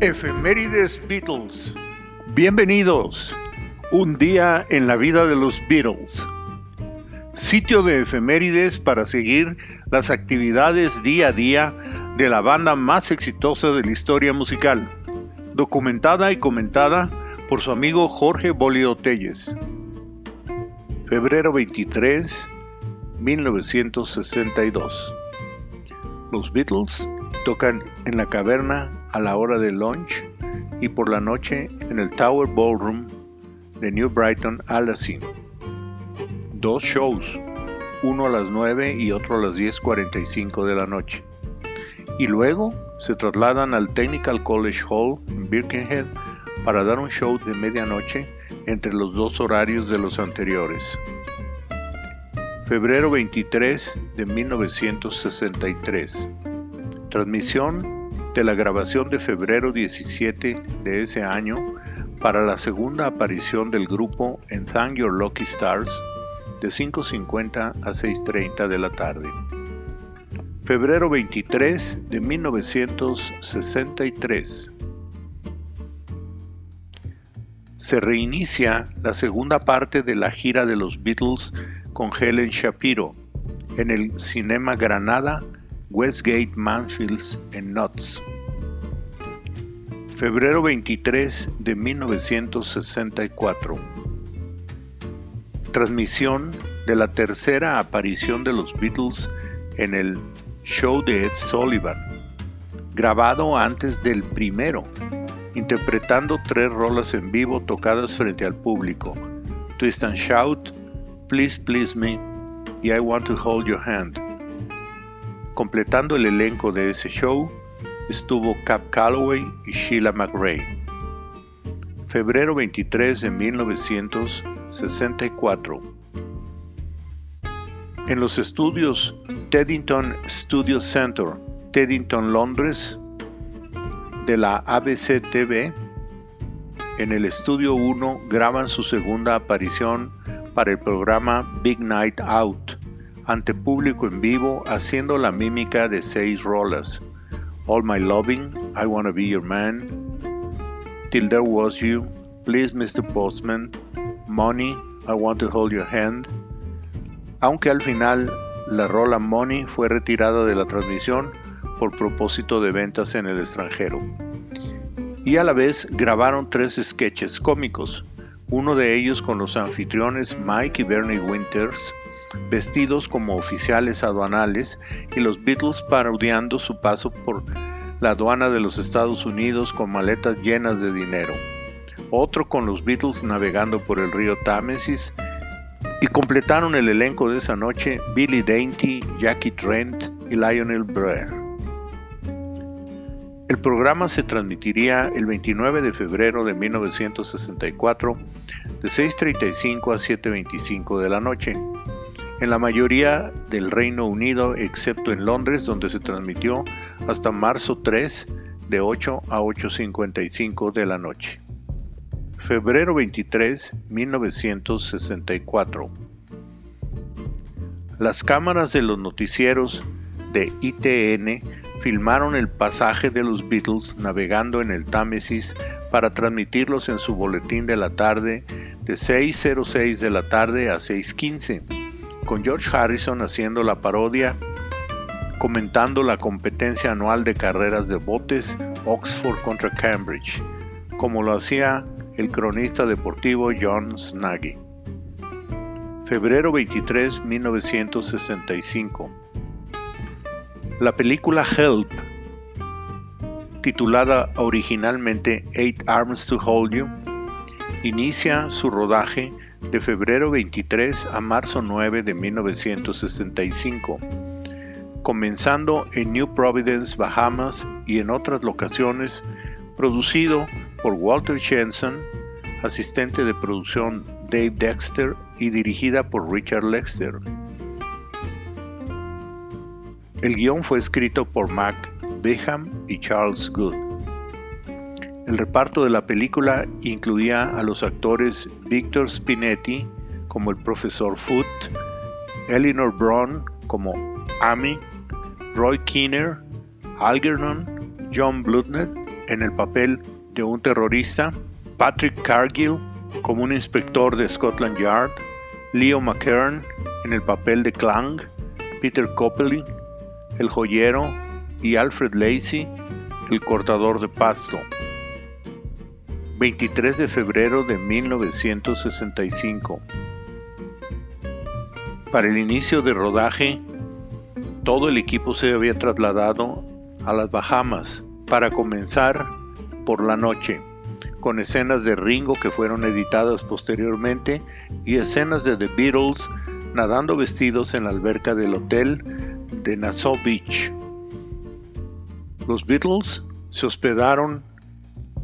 Efemérides Beatles. Bienvenidos. Un día en la vida de los Beatles. Sitio de efemérides para seguir las actividades día a día de la banda más exitosa de la historia musical. Documentada y comentada por su amigo Jorge Bolio Telles. Febrero 23, 1962. Los Beatles tocan en la caverna a la hora de lunch y por la noche en el Tower Ballroom de New Brighton a Dos shows, uno a las 9 y otro a las 10.45 de la noche. Y luego se trasladan al Technical College Hall en Birkenhead para dar un show de medianoche entre los dos horarios de los anteriores. Febrero 23 de 1963. Transmisión de la grabación de febrero 17 de ese año para la segunda aparición del grupo en Thank Your Lucky Stars de 5.50 a 6.30 de la tarde. Febrero 23 de 1963. Se reinicia la segunda parte de la gira de los Beatles con Helen Shapiro en el Cinema Granada, Westgate Mansfields en Notts. Febrero 23 de 1964. Transmisión de la tercera aparición de los Beatles en el show de Ed Sullivan, grabado antes del primero, interpretando tres rolas en vivo tocadas frente al público: Twist and Shout, Please Please Me y I Want to Hold Your Hand. Completando el elenco de ese show estuvo Cap Calloway y Sheila McRae. Febrero 23 de 1964. En los estudios Teddington Studio Center, Teddington, Londres, de la ABC TV, en el estudio 1 graban su segunda aparición para el programa Big Night Out, ante público en vivo haciendo la mímica de seis rolas. All My Loving, I Wanna Be Your Man, Till There Was You, Please Mr. Postman, Money, I Want to Hold Your Hand, aunque al final la rola Money fue retirada de la transmisión por propósito de ventas en el extranjero. Y a la vez grabaron tres sketches cómicos, uno de ellos con los anfitriones Mike y Bernie Winters, vestidos como oficiales aduanales, y los Beatles parodiando su paso por la aduana de los Estados Unidos con maletas llenas de dinero. Otro con los Beatles navegando por el río Támesis y completaron el elenco de esa noche Billy Dainty, Jackie Trent y Lionel Blair. El programa se transmitiría el 29 de febrero de 1964 de 6.35 a 7.25 de la noche, en la mayoría del Reino Unido excepto en Londres donde se transmitió hasta marzo 3 de 8 a 8.55 de la noche. Febrero 23, 1964. Las cámaras de los noticieros de ITN filmaron el pasaje de los Beatles navegando en el Támesis para transmitirlos en su boletín de la tarde de 6.06 de la tarde a 6.15, con George Harrison haciendo la parodia, comentando la competencia anual de carreras de botes Oxford contra Cambridge, como lo hacía el cronista deportivo John Snaggy. Febrero 23, 1965. La película Help, titulada originalmente Eight Arms to Hold You, inicia su rodaje de febrero 23 a marzo 9 de 1965, comenzando en New Providence, Bahamas y en otras locaciones, producido por Walter Jensen, asistente de producción Dave Dexter y dirigida por Richard Lexter. El guion fue escrito por Mac Beham y Charles Good. El reparto de la película incluía a los actores Victor Spinetti como el profesor Foot, Eleanor Braun como Amy, Roy Kinner, Algernon, John Bludnett en el papel de un terrorista, Patrick Cargill como un inspector de Scotland Yard, Leo McKern en el papel de Clang, Peter Copley, el joyero y Alfred Lacey, el cortador de pasto. 23 de febrero de 1965. Para el inicio de rodaje, todo el equipo se había trasladado a las Bahamas para comenzar por la noche, con escenas de Ringo que fueron editadas posteriormente y escenas de The Beatles nadando vestidos en la alberca del hotel de Nassau Beach. Los Beatles se hospedaron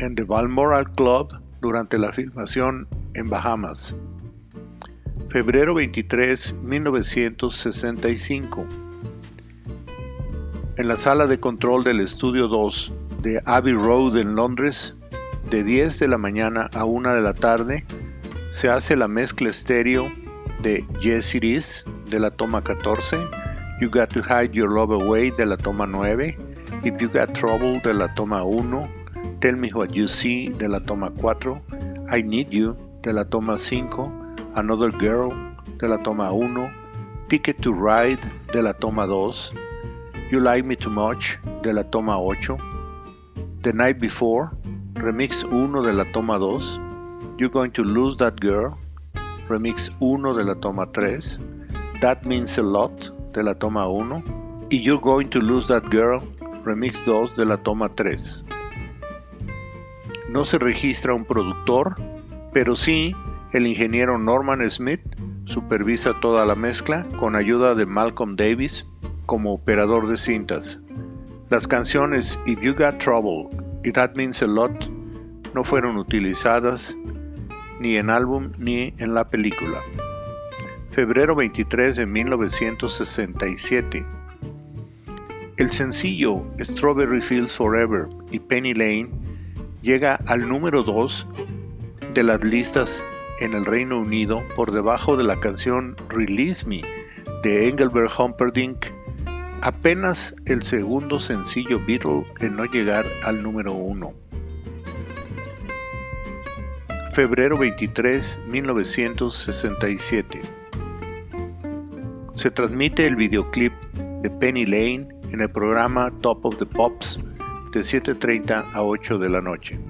en The Balmoral Club durante la filmación en Bahamas. Febrero 23, 1965. En la sala de control del estudio 2 de Abbey Road en Londres, de 10 de la mañana a 1 de la tarde, se hace la mezcla estéreo de Yes It Is de la toma 14, You Got to Hide Your Love Away de la toma 9, If You Got Trouble de la toma 1, Tell Me What You See de la toma 4, I Need You de la toma 5, Another Girl de la toma 1, Ticket to Ride de la toma 2, You Like Me Too Much de la toma 8, The Night Before, remix 1 de la toma 2, You're Going to Lose That Girl, remix 1 de la toma 3, That Means a Lot de la toma 1 y You're Going to Lose That Girl, remix 2 de la toma 3. No se registra un productor, pero sí el ingeniero Norman Smith supervisa toda la mezcla con ayuda de Malcolm Davis como operador de cintas. Las canciones If You Got Trouble y That Means a Lot no fueron utilizadas ni en álbum ni en la película. Febrero 23 de 1967. El sencillo Strawberry Fields Forever y Penny Lane llega al número 2 de las listas en el Reino Unido por debajo de la canción Release Me de Engelbert Humperdinck apenas el segundo sencillo Beatle en no llegar al número 1. Febrero 23, 1967. Se transmite el videoclip de Penny Lane en el programa Top of the Pops de 7.30 a 8 de la noche.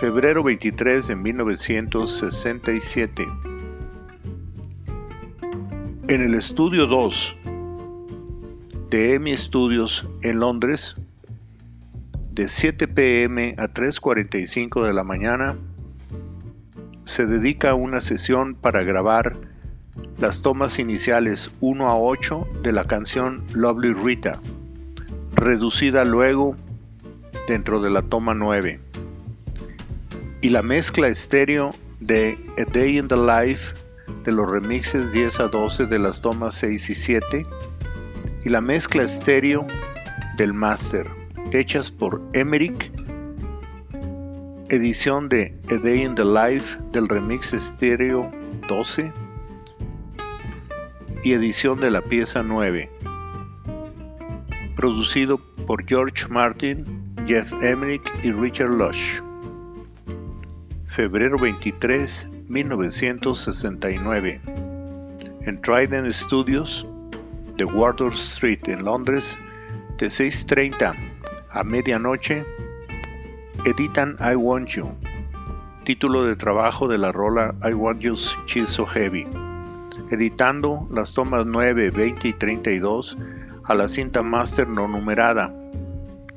Febrero 23 de 1967. En el estudio 2 de EMI Studios en Londres, de 7 pm a 3.45 de la mañana, se dedica una sesión para grabar las tomas iniciales 1 a 8 de la canción Lovely Rita, reducida luego dentro de la toma 9, y la mezcla estéreo de A Day in the Life de los remixes 10 a 12 de las tomas 6 y 7, y la mezcla estéreo del máster, hechas por Emmerich, edición de A Day in the Life del remix estéreo 12 y edición de la pieza 9, producido por George Martin, Jeff Emmerich y Richard Lush. Febrero 23, 1969. En Trident Studios, de Wardour Street en Londres, de 6.30 a medianoche, editan I Want You, título de trabajo de la rola I Want You She's So Heavy, editando las tomas 9, 20 y 32 a la cinta master no numerada,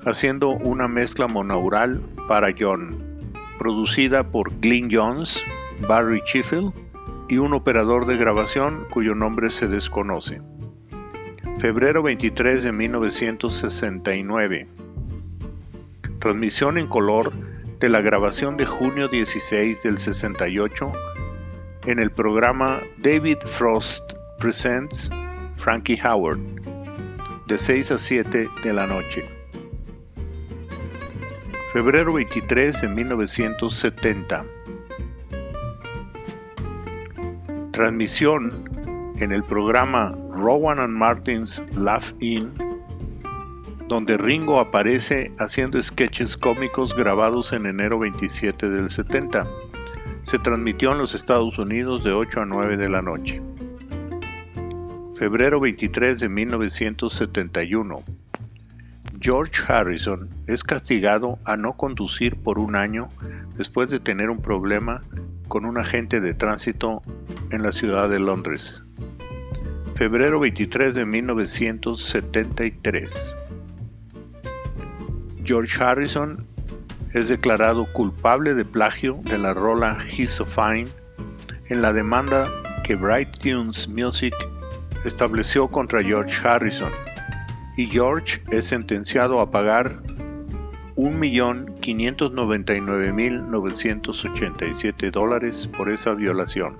haciendo una mezcla monaural para John, producida por Glyn Jones, Barry Chiffel y un operador de grabación cuyo nombre se desconoce. Febrero 23 de 1969. Transmisión en color de la grabación de junio 16 del 68 en el programa David Frost Presents Frankie Howard de 6 a 7 de la noche. Febrero 23 de 1970. Transmisión en el programa Rowan and Martin's Laugh In donde Ringo aparece haciendo sketches cómicos grabados en enero 27 del 70. Se transmitió en los Estados Unidos de 8 a 9 de la noche. Febrero 23 de 1971. George Harrison es castigado a no conducir por un año después de tener un problema con un agente de tránsito en la ciudad de Londres. Febrero 23 de 1973. George Harrison es declarado culpable de plagio de la rola He's So Fine en la demanda que Bright Tunes Music estableció contra George Harrison y George es sentenciado a pagar 1.599.987 dólares por esa violación.